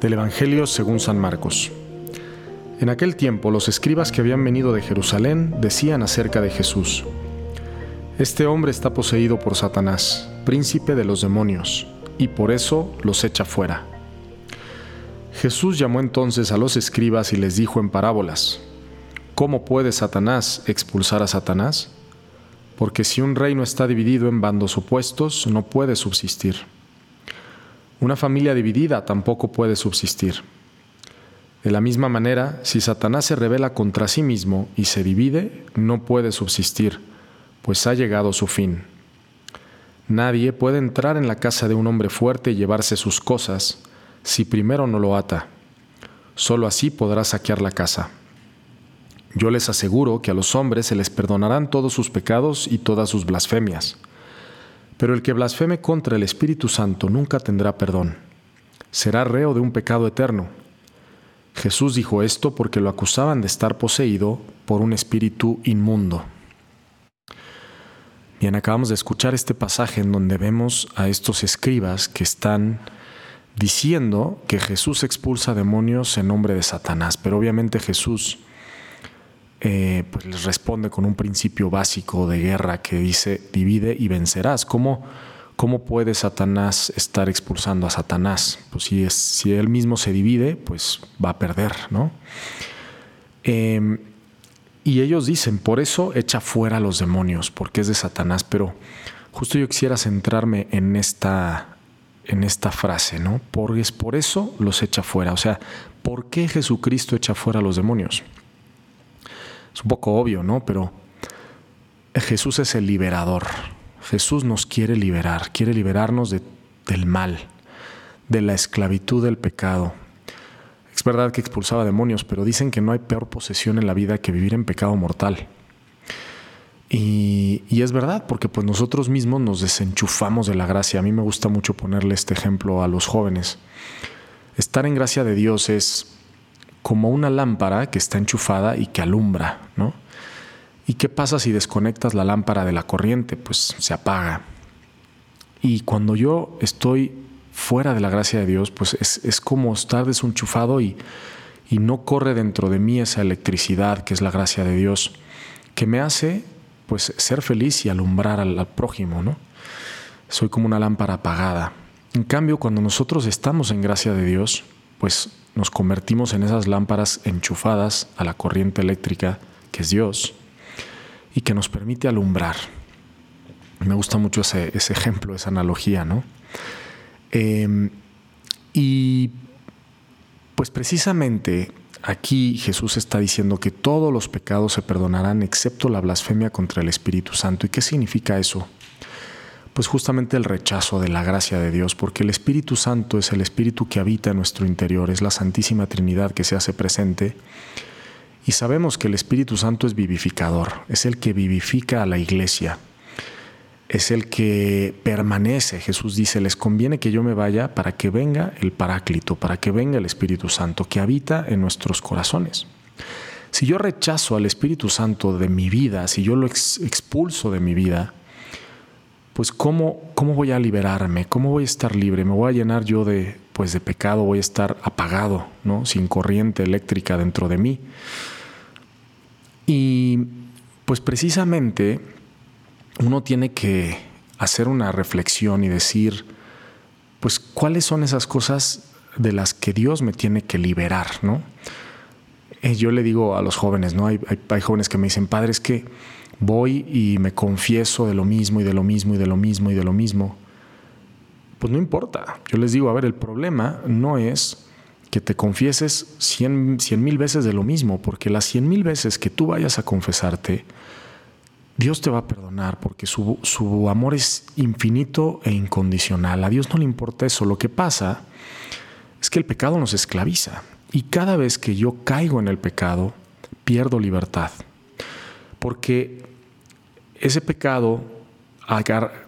Del Evangelio según San Marcos. En aquel tiempo los escribas que habían venido de Jerusalén decían acerca de Jesús, Este hombre está poseído por Satanás, príncipe de los demonios, y por eso los echa fuera. Jesús llamó entonces a los escribas y les dijo en parábolas, ¿Cómo puede Satanás expulsar a Satanás? Porque si un reino está dividido en bandos opuestos, no puede subsistir. Una familia dividida tampoco puede subsistir. De la misma manera, si Satanás se revela contra sí mismo y se divide, no puede subsistir, pues ha llegado su fin. Nadie puede entrar en la casa de un hombre fuerte y llevarse sus cosas si primero no lo ata. Solo así podrá saquear la casa. Yo les aseguro que a los hombres se les perdonarán todos sus pecados y todas sus blasfemias pero el que blasfeme contra el Espíritu Santo nunca tendrá perdón. Será reo de un pecado eterno. Jesús dijo esto porque lo acusaban de estar poseído por un espíritu inmundo. Bien, acabamos de escuchar este pasaje en donde vemos a estos escribas que están diciendo que Jesús expulsa demonios en nombre de Satanás, pero obviamente Jesús eh, pues les responde con un principio básico de guerra que dice divide y vencerás. ¿Cómo, cómo puede Satanás estar expulsando a Satanás? Pues si, es, si él mismo se divide, pues va a perder, ¿no? Em, y ellos dicen, por eso echa fuera a los demonios, porque es de Satanás, pero justo yo quisiera centrarme en esta, en esta frase, ¿no? Porque es por eso los echa fuera. O sea, ¿por qué Jesucristo echa fuera a los demonios? Es un poco obvio, ¿no? Pero Jesús es el liberador. Jesús nos quiere liberar, quiere liberarnos del mal, de la esclavitud del pecado. Es verdad que expulsaba demonios, pero dicen que no hay peor posesión en la vida que vivir en pecado mortal. Y, y, es verdad, porque pues nosotros mismos nos desenchufamos de la gracia. A mí me gusta mucho ponerle este ejemplo a los jóvenes. Estar en gracia de Dios es como una lámpara que está enchufada y que alumbra, ¿no? ¿Y qué pasa si desconectas la lámpara de la corriente? Pues se apaga. Y cuando yo estoy fuera de la gracia de Dios, pues es, como estar desenchufado y, y no corre dentro de mí esa electricidad que es la gracia de Dios, que me hace pues ser feliz y alumbrar al, al prójimo, ¿no? Soy como una lámpara apagada. En cambio, cuando nosotros estamos en gracia de Dios, pues nos convertimos en esas lámparas enchufadas a la corriente eléctrica que es Dios y que nos permite alumbrar. Me gusta mucho ese, ejemplo, esa analogía, ¿no? Em, y pues precisamente aquí Jesús está diciendo que todos los pecados se perdonarán excepto la blasfemia contra el Espíritu Santo. ¿Y qué significa eso? Pues justamente el rechazo de la gracia de Dios, porque el Espíritu Santo es el Espíritu que habita en nuestro interior, es la Santísima Trinidad que se hace presente. Y sabemos que el Espíritu Santo es vivificador, es el que vivifica a la iglesia, es el que permanece. Jesús dice, les conviene que yo me vaya para que venga el Paráclito, para que venga el Espíritu Santo, que habita en nuestros corazones. Si yo rechazo al Espíritu Santo de mi vida, si yo lo expulso de mi vida, pues ¿cómo, cómo voy a liberarme, cómo voy a estar libre, me voy a llenar yo de, pues de pecado, voy a estar apagado, ¿no? sin corriente eléctrica dentro de mí. Y pues precisamente uno tiene que hacer una reflexión y decir, pues cuáles son esas cosas de las que Dios me tiene que liberar, ¿no? Eh, yo le digo a los jóvenes, ¿no? Hay, hay, hay jóvenes que me dicen, padre, es que voy y me confieso de lo mismo y de lo mismo y de lo mismo y de lo mismo, pues no importa. Yo les digo, a ver, el problema no es que te confieses cien, mil veces de lo mismo, porque las cien mil veces que tú vayas a confesarte, Dios te va a perdonar porque su, su, amor es infinito e incondicional. A Dios no le importa eso. Lo que pasa es que el pecado nos esclaviza y cada vez que yo caigo en el pecado, pierdo libertad. Porque ese pecado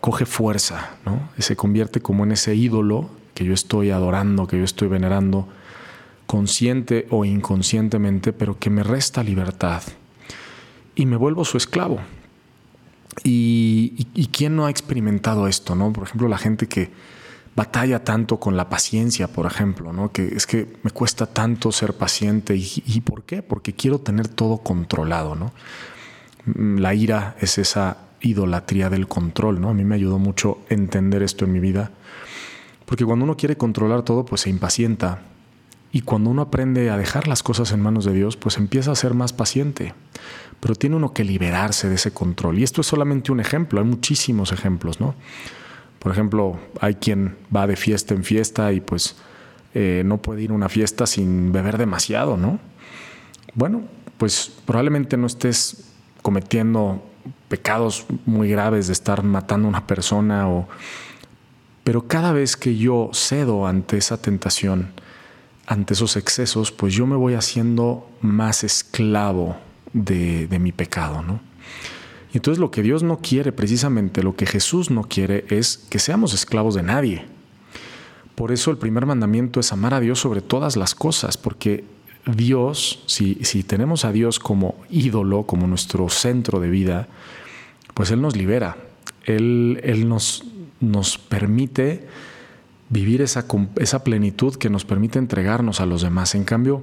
coge fuerza, ¿no? se convierte como en ese ídolo que yo estoy adorando, que yo estoy venerando, consciente o inconscientemente, pero que me resta libertad y me vuelvo su esclavo. Y, quién no ha experimentado esto, ¿no? Por ejemplo, la gente que batalla tanto con la paciencia, por ejemplo, ¿no? Que es que me cuesta tanto ser paciente. ¿Y, y por qué? Porque quiero tener todo controlado, ¿no? La ira es esa idolatría del control, ¿no? A mí me ayudó mucho entender esto en mi vida, porque cuando uno quiere controlar todo, pues se impacienta. Y cuando uno aprende a dejar las cosas en manos de Dios, pues empieza a ser más paciente. Pero tiene uno que liberarse de ese control. Y esto es solamente un ejemplo, hay muchísimos ejemplos, ¿no? Por ejemplo, hay quien va de fiesta en fiesta y pues eh, no puede ir a una fiesta sin beber demasiado, ¿no? Bueno, pues probablemente no estés cometiendo pecados muy graves de estar matando a una persona o pero cada vez que yo cedo ante esa tentación, ante esos excesos, pues yo me voy haciendo más esclavo de, de mi pecado, ¿no? Y entonces lo que Dios no quiere, precisamente lo que Jesús no quiere, es que seamos esclavos de nadie. Por eso el primer mandamiento es amar a Dios sobre todas las cosas, porque Dios, si, si tenemos a Dios como ídolo, como nuestro centro de vida, pues Él nos libera. Él, él nos, nos permite vivir esa, esa plenitud que nos permite entregarnos a los demás. En cambio,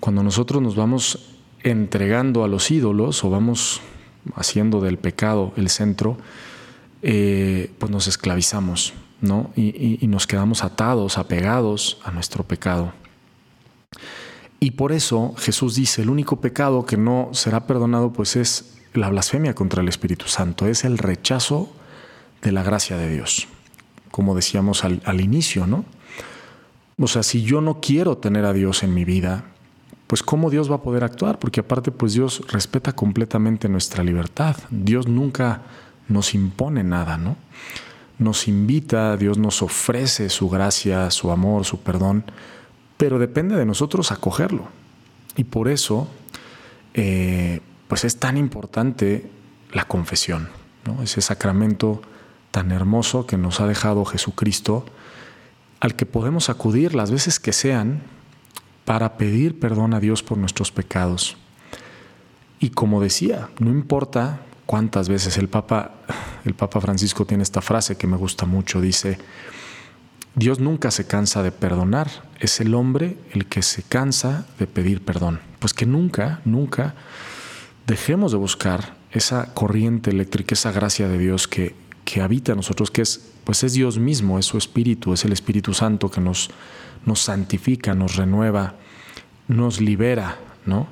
cuando nosotros nos vamos entregando a los ídolos o vamos haciendo del pecado el centro, eh, pues nos esclavizamos, ¿no? y, nos quedamos atados, apegados a nuestro pecado. Y por eso Jesús dice, el único pecado que no será perdonado pues es la blasfemia contra el Espíritu Santo, es el rechazo de la gracia de Dios, como decíamos al, inicio, ¿no? O sea, si yo no quiero tener a Dios en mi vida, pues cómo Dios va a poder actuar, porque aparte pues Dios respeta completamente nuestra libertad. Dios nunca nos impone nada, ¿no? Nos invita, Dios nos ofrece su gracia, su amor, su perdón, pero depende de nosotros acogerlo. Y por eso, eh, pues es tan importante la confesión, ese sacramento tan hermoso que nos ha dejado Jesucristo, al que podemos acudir las veces que sean para pedir perdón a Dios por nuestros pecados. Y como decía, no importa cuántas veces el Papa, el Papa Francisco tiene esta frase que me gusta mucho, dice, Dios nunca se cansa de perdonar, es el hombre el que se cansa de pedir perdón. Pues que nunca, nunca dejemos de buscar esa corriente eléctrica, esa gracia de Dios que, que habita en nosotros, que es, pues es Dios mismo, es su Espíritu, es el Espíritu Santo que nos, nos santifica, nos renueva, nos libera, ¿no?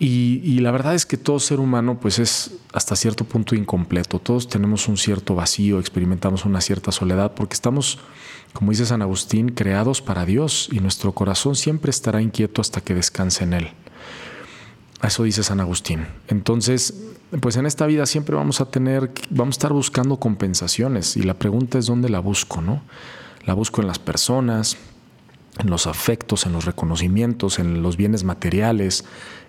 Y, la verdad es que todo ser humano pues es hasta cierto punto incompleto. Todos tenemos un cierto vacío, experimentamos una cierta soledad porque estamos, como dice San Agustín, creados para Dios y nuestro corazón siempre estará inquieto hasta que descanse en Él. Eso dice San Agustín. Entonces, pues en esta vida siempre vamos a tener, vamos a estar buscando compensaciones y la pregunta es dónde la busco, ¿no? La busco en las personas, en los afectos, en los reconocimientos, en los bienes materiales,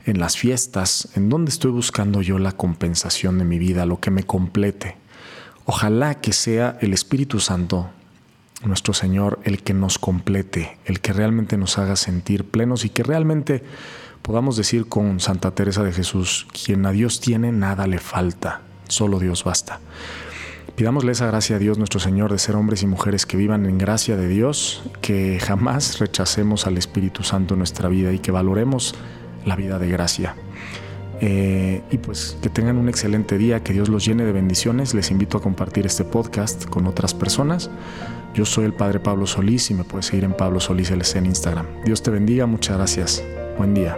en las fiestas, en dónde estoy buscando yo la compensación de mi vida, lo que me complete. Ojalá que sea el Espíritu Santo, nuestro Señor, el que nos complete, el que realmente nos haga sentir plenos y que realmente podamos decir con Santa Teresa de Jesús, quien a Dios tiene, nada le falta, solo Dios basta. Pidámosle esa gracia a Dios nuestro Señor de ser hombres y mujeres que vivan en gracia de Dios, que jamás rechacemos al Espíritu Santo en nuestra vida y que valoremos la vida de gracia. Eh, y pues que tengan un excelente día, que Dios los llene de bendiciones. Les invito a compartir este podcast con otras personas. Yo soy el Padre Pablo Solís y me puedes seguir en Pablo Solís LC en Instagram. Dios te bendiga, muchas gracias. Buen día.